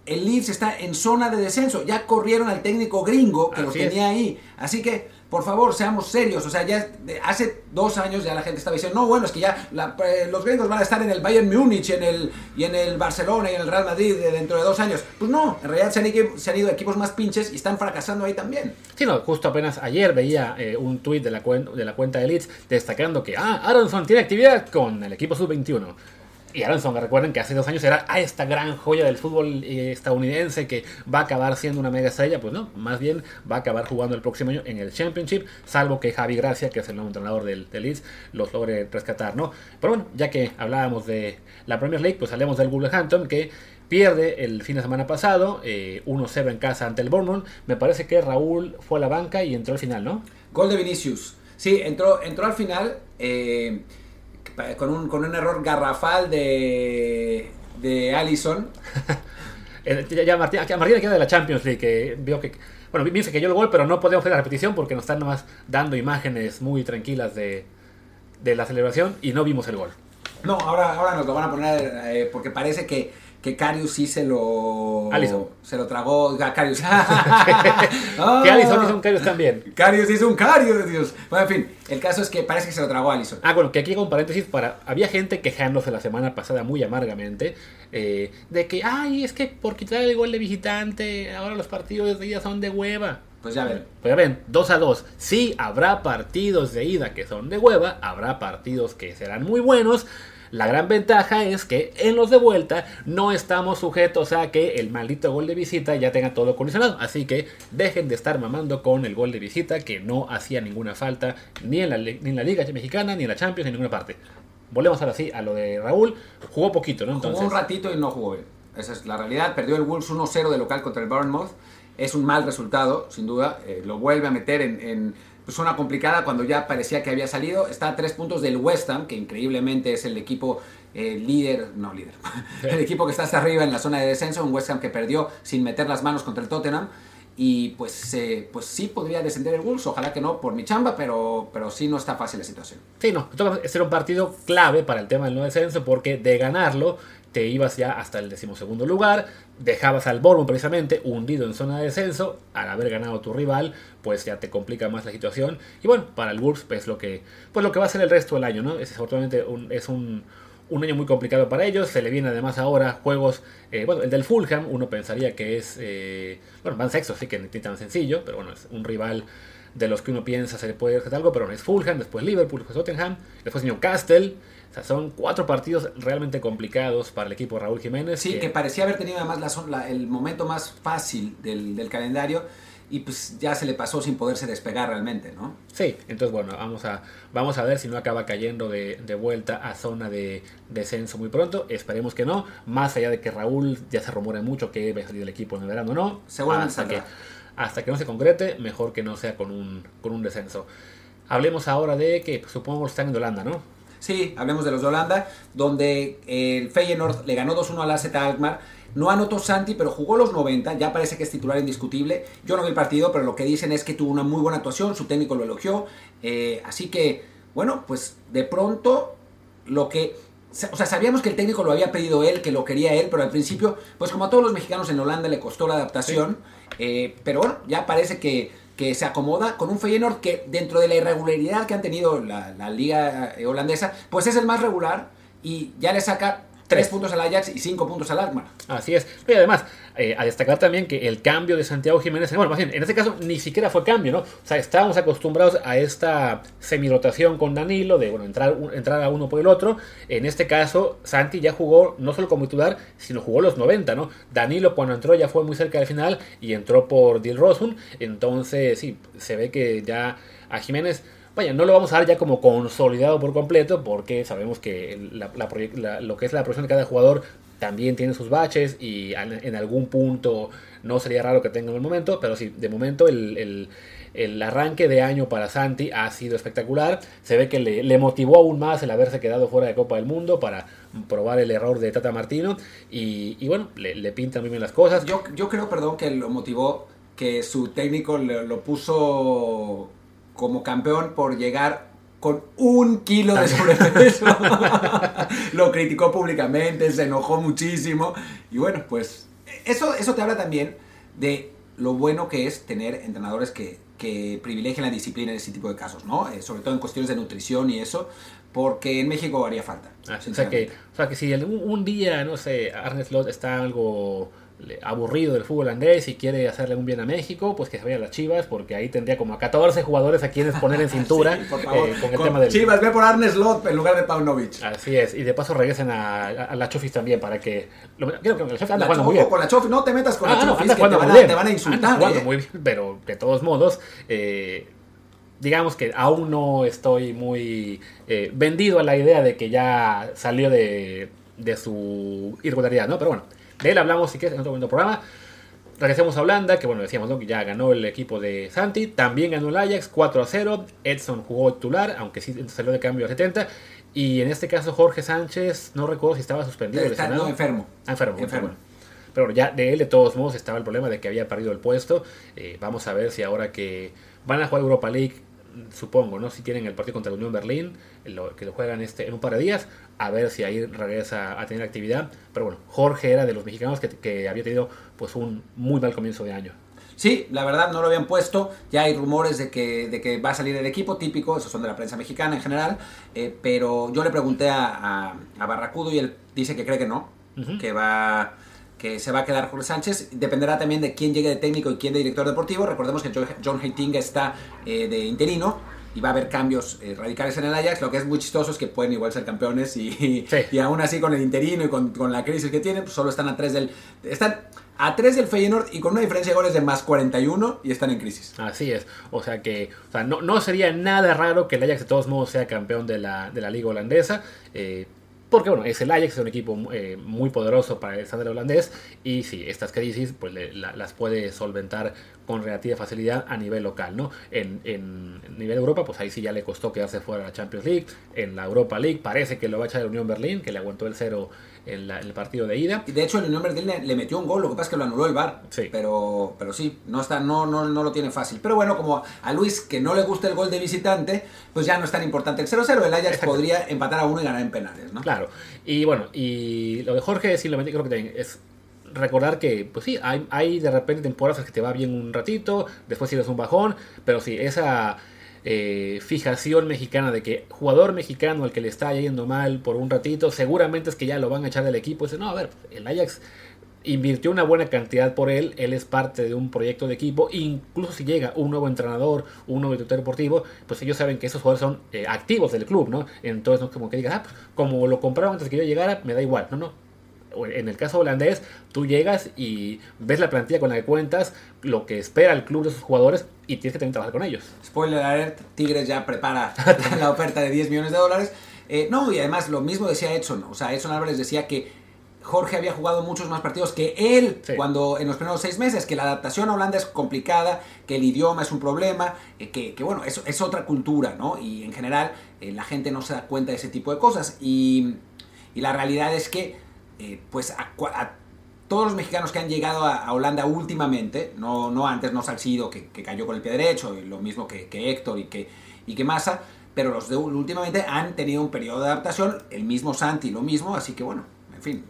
Speaker 1: el Leeds está en zona de descenso. Ya corrieron al técnico gringo que
Speaker 2: Así es.
Speaker 1: tenía ahí. Así que, por favor, seamos serios. O sea, ya hace dos años ya la gente estaba diciendo, no, bueno, es que ya la- eh, los gringos van a estar en el Bayern Múnich en el, y en el Barcelona y en el Real Madrid de- dentro de dos años. Pues no, en realidad se han, equi- se han ido equipos más pinches y están fracasando ahí también.
Speaker 2: Sí, no, justo apenas ayer veía eh, un tuit de la, de la cuenta de Leeds destacando que, ah, Aronson tiene actividad con el equipo sub-21. Y Aronson, recuerden que hace dos años era ah, esta gran joya del fútbol eh, estadounidense que va a acabar siendo una mega estrella. Pues no, más bien va a acabar jugando el próximo año en el Championship, salvo que Javi Gracia, que es el nuevo entrenador del, del Leeds, los logre rescatar, ¿no? Pero bueno, ya que hablábamos de la Premier League, pues hablemos del Wolverhampton que pierde el fin de semana pasado, eh, 1-0 en casa ante el Bournemouth. Me parece que Raúl fue a la banca y entró al final, ¿no?
Speaker 1: Gol de Vinicius. Sí, entró, entró al final eh, con, un, con un error garrafal de, de Allison. <laughs>
Speaker 2: Eh, ya, ya Martín, a Martín le queda de la Champions League, que vio que... Bueno, dice que yo el gol, pero no podemos hacer la repetición porque nos están nomás dando imágenes muy tranquilas de, de la celebración y no vimos el gol.
Speaker 1: No, ahora, ahora nos lo van a poner eh, porque parece que, que Carius sí se lo.
Speaker 2: Alisson.
Speaker 1: Se lo tragó. ah, Carius. <laughs> <laughs>
Speaker 2: Que Alisson hizo un Carius también.
Speaker 1: Carius hizo un Carius, Dios. Bueno, en fin, el caso es que parece que se lo tragó Alisson.
Speaker 2: Ah, bueno, que aquí con paréntesis, para había gente quejándose la semana pasada muy amargamente eh, de que, ay, es que por quitar el gol de visitante, ahora los partidos de ida son de hueva.
Speaker 1: Pues ya ven.
Speaker 2: Pues ya ven, 2 a 2. Sí, habrá partidos de ida que son de hueva, habrá partidos que serán muy buenos. La gran ventaja es que en los de vuelta no estamos sujetos a que el maldito gol de visita ya tenga todo condicionado. Así que dejen de estar mamando con el gol de visita que no hacía ninguna falta ni en la, ni en la Liga Mexicana, ni en la Champions, ni en ninguna parte. Volvemos ahora sí a lo de Raúl. Jugó poquito, ¿no? Entonces,
Speaker 1: Jugó un ratito y no jugó bien. Esa es la realidad. Perdió el Wolves 1-0 de local contra el Bournemouth. Es un mal resultado, sin duda. Eh, lo vuelve a meter en, en una complicada cuando ya parecía que había salido. Está a tres puntos del West Ham, que increíblemente es el equipo eh, líder, no líder, <laughs> el equipo que está hasta arriba en la zona de descenso, un West Ham que perdió sin meter las manos contra el Tottenham. Y pues, eh, pues sí podría descender el Wolves, ojalá que no por mi chamba, pero, pero sí no está fácil la situación.
Speaker 2: Sí, no, era un partido clave para el tema del no descenso porque de ganarlo te ibas ya hasta el decimosegundo lugar, dejabas al Bournemouth precisamente hundido en zona de descenso, al haber ganado tu rival, pues ya te complica más la situación. Y bueno, para el Wolves pues lo que, pues lo que va a ser el resto del año, ¿no? Es desafortunadamente un, es un, un año muy complicado para ellos. Se le viene además ahora juegos. Eh, bueno, el del Fulham, uno pensaría que es. Eh, bueno, van sexto, sí que ni tan sencillo, pero bueno, es un rival de los que uno piensa se le puede hacer algo, pero no es Fulham, después Liverpool, después Tottenham, después Newcastle. O sea, son cuatro partidos realmente complicados para el equipo Raúl Jiménez.
Speaker 1: Sí, que, parecía haber tenido además la, el momento más fácil del, del calendario y pues ya se le pasó sin poderse despegar realmente, ¿no?
Speaker 2: Sí, entonces bueno, vamos a, vamos a ver si no acaba cayendo de, vuelta a zona de descenso muy pronto. Esperemos que no, más allá de que Raúl ya se rumore mucho que va a salir del equipo en el verano, ¿no?
Speaker 1: Seguramente
Speaker 2: hasta que, hasta que no se concrete, mejor que no sea con un, con un descenso. Hablemos ahora de que pues, supongo que están en Holanda, ¿no?
Speaker 1: Sí, hablemos de los de Holanda, donde el Feyenoord le ganó 2-1 al AZ Alkmaar. No anotó Santi, pero jugó los 90, ya parece que es titular indiscutible. Yo no vi el partido, pero lo que dicen es que tuvo una muy buena actuación, su técnico lo elogió. Eh, así que, bueno, pues de pronto lo que... O sea, sabíamos que el técnico lo había pedido él, que lo quería él, pero al principio, pues como a todos los mexicanos en Holanda le costó la adaptación. Eh, pero bueno, ya parece que que se acomoda con un Feyenoord que dentro de la irregularidad que han tenido la, la liga eh, holandesa, pues es el más regular y ya le saca 3 puntos al Ajax y 5 puntos al Alkmaar.
Speaker 2: Así es. Y además, eh, a destcar también que el cambio de Santiago Jiménez, bueno, más bien, en este caso ni siquiera fue cambio, ¿no? O sea, estábamos acostumbrados a esta semi-rotación con Danilo, de, bueno, entrar, entrar a uno por el otro. En este caso, Santi ya jugó no solo como titular, sino jugó los 90, ¿no? Danilo cuando entró ya fue muy cerca del final y entró por Dil Rosun. Entonces, sí, se ve que ya a Jiménez vaya, no lo vamos a dar ya como consolidado por completo porque sabemos que lo que es la presión de cada jugador también tiene sus baches y en algún punto no sería raro que tenga en el momento, pero sí, de momento el, arranque de año para Santi ha sido espectacular. Se ve que le, motivó aún más el haberse quedado fuera de Copa del Mundo para probar el error de Tata Martino y, bueno, le, pinta muy bien las cosas.
Speaker 1: Yo, yo creo, perdón, que lo motivó que su técnico lo puso como campeón por llegar con un kilo de sobrepeso. <laughs> Lo criticó públicamente, se enojó muchísimo. Y bueno, pues eso, eso te habla también de lo bueno que es tener entrenadores que, que privilegian la disciplina en ese tipo de casos, ¿no? Eh, sobre todo en cuestiones de nutrición y eso, porque en México haría falta.
Speaker 2: Ah, o, sea que, o sea que si un, día, no sé, Slot está algo aburrido del fútbol holandés y quiere hacerle un bien a México, pues que se vaya a las Chivas, porque ahí tendría como a 14 jugadores a quienes poner en <laughs> cintura
Speaker 1: eh, con el tema del... Chivas, ve por Arne Slot en lugar de Paunovic.
Speaker 2: Así es, y de paso regresen a, la Chofis también para que...
Speaker 1: creo que la Chofis anda jugando muy bien. Con la Chofis, no te metas con la ah, Chofis, que te van, a, te van, a, insultar.
Speaker 2: Anda eh. muy bien, pero de todos modos... Eh, digamos que aún no estoy muy eh, vendido a la idea de que ya salió de, de su irregularidad, ¿no? Pero bueno, de él hablamos, si quieres, en otro momento programa. Regresemos a Holanda, que bueno, decíamos que ya ganó el equipo de Santi. También ganó el Ajax 4 a 0. Edson jugó titular, aunque sí salió de cambio a 70. Y en este caso Jorge Sánchez, no recuerdo si estaba suspendido.
Speaker 1: Está, no, enfermo.
Speaker 2: Ah, enfermo. enfermo. Pero ya de él, de todos modos, estaba el problema de que había perdido el puesto. Eh, vamos a ver si ahora que van a jugar Europa League supongo, ¿no? Si tienen el partido contra la Unión Berlín, lo, que lo juegan este, en un par de días, a ver si ahí regresa a tener actividad. Pero bueno, Jorge era de los mexicanos que, había tenido pues un muy mal comienzo de año.
Speaker 1: Sí, la verdad no lo habían puesto. Ya hay rumores de que, de que va a salir el equipo típico, esos son de la prensa mexicana en general. Eh, pero yo le pregunté a, a, Barracudo y él dice que cree que no, que va que se va a quedar Jorge Sánchez. Dependerá también de quién llegue de técnico y quién de director deportivo. Recordemos que John Heitinga está eh, de interino y va a haber cambios eh, radicales en el Ajax. Lo que es muy chistoso es que pueden igual ser campeones y, y aún así con el interino y con, la crisis que tienen, pues solo están a tres del... Están a 3 del Feyenoord y con una diferencia de goles de más 41 y están en crisis.
Speaker 2: Así es. O sea que o sea, no, no sería nada raro que el Ajax de todos modos sea campeón de la, de la liga holandesa. Eh, Porque bueno, es el Ajax, es un equipo eh, muy poderoso para el estándar holandés y sí, estas crisis pues le- la- las puede solventar con relativa facilidad a nivel local, ¿no? En, en nivel Europa, pues ahí sí ya le costó quedarse fuera de la Champions League. En la Europa League parece que lo va a echar el Unión Berlín, que le aguantó el cero el partido de ida.
Speaker 1: Y de hecho el Unión Berlín le, le metió un gol, lo que pasa es que lo anuló el VAR.
Speaker 2: Sí.
Speaker 1: Pero, pero sí, no, está, no, no, no lo tiene fácil. Pero bueno, como a Luis que no le gusta el gol de visitante, pues ya no es tan importante el 0-0. El Ajax
Speaker 2: Exacto.
Speaker 1: podría empatar a uno y ganar en penales, ¿no?
Speaker 2: Claro. Y bueno, y lo de Jorge simplemente creo que también es recordar que, pues sí, hay, hay de repente temporadas que te va bien un ratito, después tienes un bajón, pero sí, esa eh, fijación mexicana de que jugador mexicano al que le está yendo mal por un ratito, seguramente es que ya lo van a echar del equipo. Dice, no, a ver, el Ajax invirtió una buena cantidad por él, él es parte de un proyecto de equipo, incluso si llega un nuevo entrenador, un nuevo director deportivo, pues ellos saben que esos jugadores son eh, activos del club, ¿no? Entonces no es como que digas, ah, pues, como lo compraron antes que yo llegara, me da igual, no, no. En el caso holandés, tú llegas y ves la plantilla con la que cuentas, lo que espera el club de sus jugadores y tienes que también trabajar con ellos.
Speaker 1: Spoiler alert, Tigres ya prepara <laughs> la oferta de 10 millones de dólares. Eh, no, y además lo mismo decía Edson. O sea, Edson Álvarez decía que Jorge había jugado muchos más partidos que él
Speaker 2: Sí.
Speaker 1: cuando en los primeros seis meses, que la adaptación a Holanda es complicada, que el idioma es un problema, eh, que, que, bueno, es, es otra cultura, ¿no? Y en general eh, la gente no se da cuenta de ese tipo de cosas. Y, y la realidad es que, eh, pues, a, a todos los mexicanos que han llegado a, Holanda últimamente, no, no antes, no Salcido, que, cayó con el pie derecho, y lo mismo que, que Héctor y que, y que Massa, pero los de últimamente han tenido un periodo de adaptación, el mismo Santi lo mismo, así que bueno, en fin,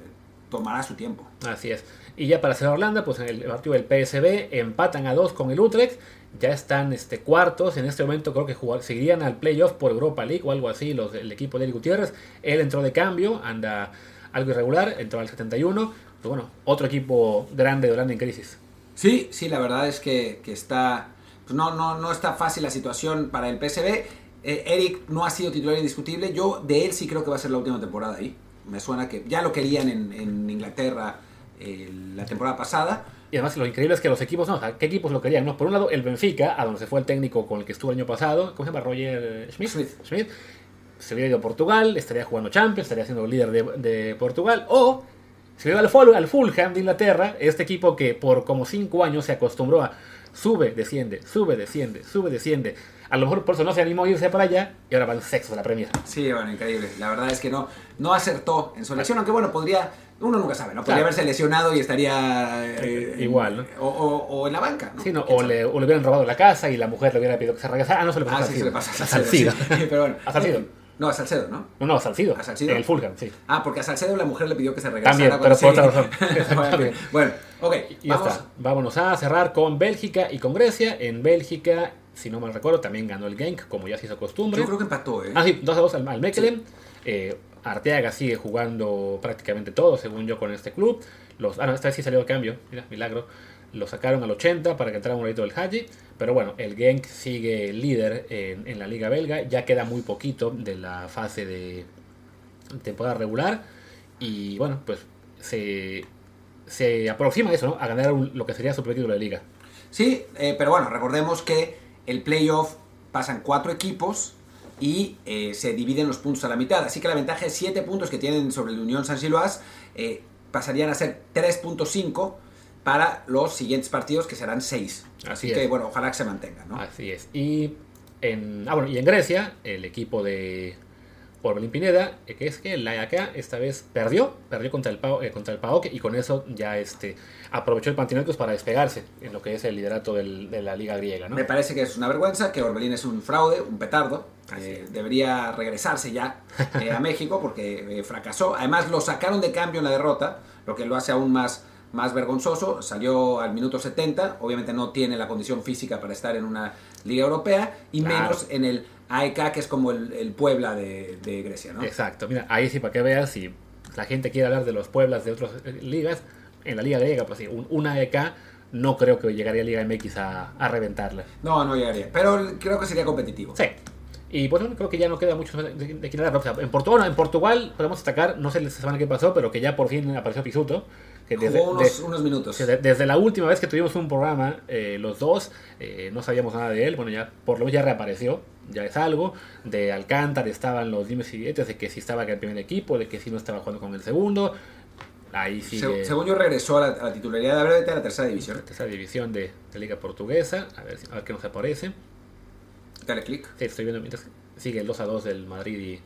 Speaker 1: tomará su tiempo.
Speaker 2: Así es. Y ya para cerrar Holanda, pues en el partido del PSB empatan a dos con el Utrecht. Ya están este, cuartos. En este momento creo que jugar, seguirían al playoff por Europa League o algo así, los, el equipo de Eric Gutiérrez. Él entró de cambio, anda algo irregular, entró al 71. Pues bueno, otro equipo grande de Holanda en crisis.
Speaker 1: Sí, sí, la verdad es que, que está. Pues no, no, no está fácil la situación para el PSV. Eh, Eric no ha sido titular indiscutible. Yo de él sí creo que va a ser la última temporada ahí. Me suena que ya lo querían en, en Inglaterra eh, la temporada pasada.
Speaker 2: Y además lo increíble es que los equipos, no, o sea, ¿qué equipos lo querían? No? Por un lado, el Benfica, a donde se fue el técnico con el que estuvo el año pasado, ¿cómo se llama? Roger Schmidt.
Speaker 1: Schmidt.
Speaker 2: Se hubiera ido a Portugal, estaría jugando Champions, estaría siendo líder de, de Portugal. O se hubiera ido al, Ful- al Fulham de Inglaterra, este equipo que por como 5 años se acostumbró a sube, desciende, sube, desciende, sube, desciende. A lo mejor por eso no se animó a irse para allá y ahora van sextos de la Premier.
Speaker 1: Sí, bueno, increíble. La verdad es que no, no acertó en su elección, aunque bueno, podría. Uno nunca sabe, ¿no? Podría
Speaker 2: Claro.
Speaker 1: haberse lesionado y estaría. eh,
Speaker 2: Igual, ¿no?
Speaker 1: O, o- o en la banca, ¿no?
Speaker 2: Sí, ¿no?
Speaker 1: ¿Quién
Speaker 2: o, le, o le hubieran robado la casa y la mujer le hubiera pedido que se regresara. Ah, no se le pasó
Speaker 1: Ah,
Speaker 2: a
Speaker 1: sí, se le pasa
Speaker 2: A Salcido.
Speaker 1: sí. Pero bueno. <laughs>
Speaker 2: A Salcido.
Speaker 1: No, a Salcedo, ¿no?
Speaker 2: No, no, a Salcido.
Speaker 1: ¿A Salcido?
Speaker 2: El Fulham, sí.
Speaker 1: Ah, porque a Salcedo la mujer le pidió que se regresara.
Speaker 2: También, pero por otra razón. <laughs> <laughs>
Speaker 1: Bueno, ok.
Speaker 2: Y ya
Speaker 1: vamos.
Speaker 2: está. Vámonos a cerrar con Bélgica y con Grecia. En Bélgica, si no mal recuerdo, también ganó el Genk, como ya se hizo costumbre.
Speaker 1: Yo creo que empató, ¿eh?
Speaker 2: Ah, sí, 2 a 2 al, al Mechelen. Eh, Arteaga sigue jugando prácticamente todo, según yo, con este club. Los, ah, no, esta vez sí salió de cambio. Mira, milagro. Lo sacaron al 80 para que entrara un ratito del Haji. Pero bueno, el Genk sigue líder en, la liga belga. Ya queda muy poquito de la fase de temporada regular. Y bueno, pues se, se aproxima a eso, ¿no? A ganar un- lo que sería su primer título de liga.
Speaker 1: Sí, eh, pero bueno, recordemos que el playoff pasan cuatro equipos y eh, se dividen los puntos a la mitad. Así que la ventaja de 7 puntos que tienen sobre el Unión San Siloas eh, pasarían a ser 3.5 para los siguientes partidos que serán 6. Así,
Speaker 2: Así
Speaker 1: que bueno, ojalá que se mantenga, ¿no?
Speaker 2: Así es. Y en, ah, bueno, y en Grecia, el equipo de Orbelín Pineda, eh, que es que la acá esta vez perdió, perdió contra el, Pau- eh, contra el PAOK y con eso ya este, aprovechó el Panathinaikos para despegarse en lo que es el liderato del- de la liga griega, ¿no?
Speaker 1: Me parece que es una vergüenza, que Orbelín es un fraude, un petardo. Eh, debería regresarse ya eh, a México porque fracasó. Además lo sacaron de cambio en la derrota, lo que lo hace aún más, más vergonzoso. Salió al minuto 70, obviamente no tiene la condición física para estar en una liga europea y
Speaker 2: Claro.
Speaker 1: menos en el AEK, que es como el, el Puebla de, de Grecia, ¿no?
Speaker 2: Exacto, mira, ahí sí para que veas, si la gente quiere hablar de los Pueblas de otras eh, ligas, en la liga griega, pues sí, un, una EK no creo que llegaría a Liga MX a, a reventarla.
Speaker 1: No, no llegaría, pero creo que sería competitivo.
Speaker 2: Sí. Y pues bueno, creo que ya no queda mucho de, de, de quién hablar. O sea, en, Portugal, en Portugal podemos destacar, no sé la semana qué pasó, pero que ya por fin apareció Pisuto. Que desde,
Speaker 1: Jugó unos,
Speaker 2: de-
Speaker 1: unos minutos.
Speaker 2: desde la última vez que tuvimos un programa, eh, los dos, eh, no sabíamos nada de él. Bueno, ya por lo menos ya reapareció. ya es algo. De Alcántara estaban los dimes y diretes de que si estaba en el primer equipo, de que si no estaba jugando con el segundo. Ahí sigue.
Speaker 1: Se- según yo regresó a la, a la titularidad de la tercera división.
Speaker 2: Tercera división de, Liga Portuguesa. A ver, a ver qué nos aparece.
Speaker 1: Dale clic.
Speaker 2: Sí, estoy viendo mientras sigue el 2 a 2 del Madrid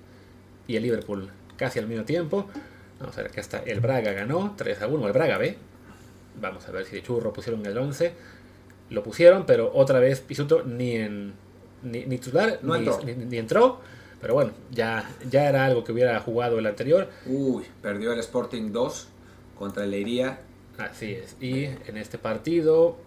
Speaker 2: y, y el Liverpool casi al mismo tiempo. Vamos a ver, acá está. El Braga ganó 3 a 1. El Braga B. Vamos a ver si de churro pusieron el 11. Lo pusieron, pero otra vez Pisuto ni en ni, ni titular
Speaker 1: No
Speaker 2: ni,
Speaker 1: entró.
Speaker 2: ni- ni entró. Pero bueno, ya, ya era algo que hubiera jugado el anterior.
Speaker 1: Uy, perdió el Sporting 2 contra el Leiría.
Speaker 2: Así es. Y en este partido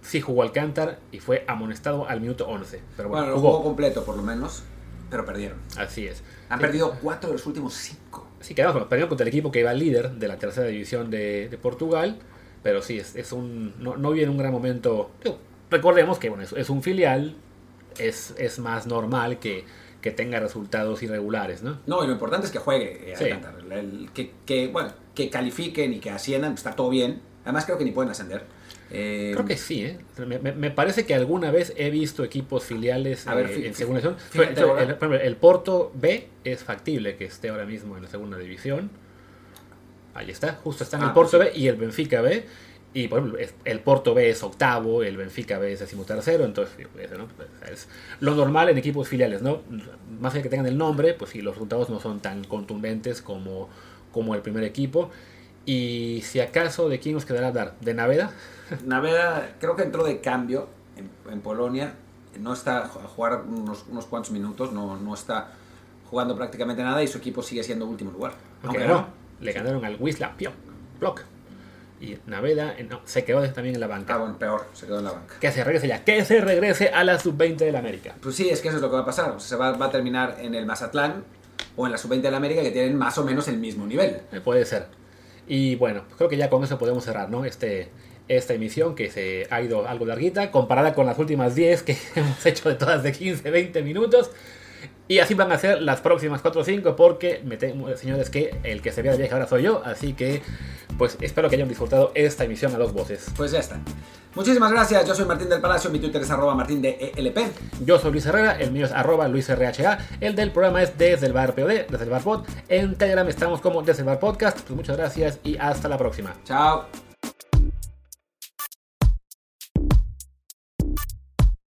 Speaker 2: sí jugó Alcántar y fue amonestado al minuto 11. Pero bueno,
Speaker 1: Bueno, lo
Speaker 2: jugó.
Speaker 1: jugó completo por lo menos, pero perdieron.
Speaker 2: Así es.
Speaker 1: Han
Speaker 2: Sí.
Speaker 1: perdido 4 de los últimos 5.
Speaker 2: Sí, quedamos bueno, perdieron contra el equipo que iba líder de la tercera división de, de Portugal. Pero sí, es, es un. No, no viene un gran momento. Digo, recordemos que bueno, es, es un filial. Es, es más normal que, que tenga resultados irregulares, ¿no?
Speaker 1: No, y lo importante es que juegue eh,
Speaker 2: Sí.
Speaker 1: Alcántara. El- el- que, que, bueno, que califiquen y que asciendan, está todo bien. Además creo que ni pueden ascender. Eh,
Speaker 2: Creo que sí, ¿eh? Me, parece que alguna vez he visto equipos filiales
Speaker 1: A ver,
Speaker 2: eh, en segunda división. el, Porto B es factible que esté ahora mismo en la segunda división. Ahí está, justo está en
Speaker 1: Ah,
Speaker 2: el Porto
Speaker 1: pues
Speaker 2: B y el Benfica B. Y por ejemplo, el Porto B es octavo, el Benfica B es decimotercero, entonces eso, ¿no? Pues, es lo normal en equipos filiales, ¿no? Más allá que tengan el nombre, pues sí, los resultados no son tan contundentes como, como el primer equipo. Y si acaso, ¿de quién nos quedará hablar? ¿De Naveda?
Speaker 1: Naveda creo que entró de cambio en, en Polonia. No está a jugar unos, unos cuantos minutos, no, no está jugando prácticamente nada y su equipo sigue siendo último lugar.
Speaker 2: Aunque no, le ganaron al Wisla Block. Y Naveda eh, no, se quedó también en la banca.
Speaker 1: Ah, bueno, peor, se quedó en la banca.
Speaker 2: Que se regrese ya, que se regrese a la sub-20 del América.
Speaker 1: Pues sí, es que eso es lo que va a pasar. O sea, se va, va a terminar en el Mazatlán o en la sub-20 de la América que tienen más o menos el mismo nivel.
Speaker 2: Eh, puede ser. Y bueno, creo que ya con eso podemos cerrar, ¿no? Este, esta emisión que se ha ido algo larguita, comparada con las últimas 10 que <laughs> hemos hecho de todas de 15, 20 minutos. Y así van a ser las próximas 4 o 5 porque me temo, señores, que el que se vea de viaje ahora soy yo. Así que, pues espero que hayan disfrutado esta emisión a dos voces.
Speaker 1: Pues ya está. Muchísimas gracias. Yo soy Martín del Palacio. Mi Twitter es arroba martín de ELP.
Speaker 2: Yo soy Luis Herrera, el mío es arroba luisrha, el del programa es desde el bar POD, desde el bar pod. En Telegram estamos como desde el bar podcast. Pues muchas gracias y hasta la próxima.
Speaker 1: Chao.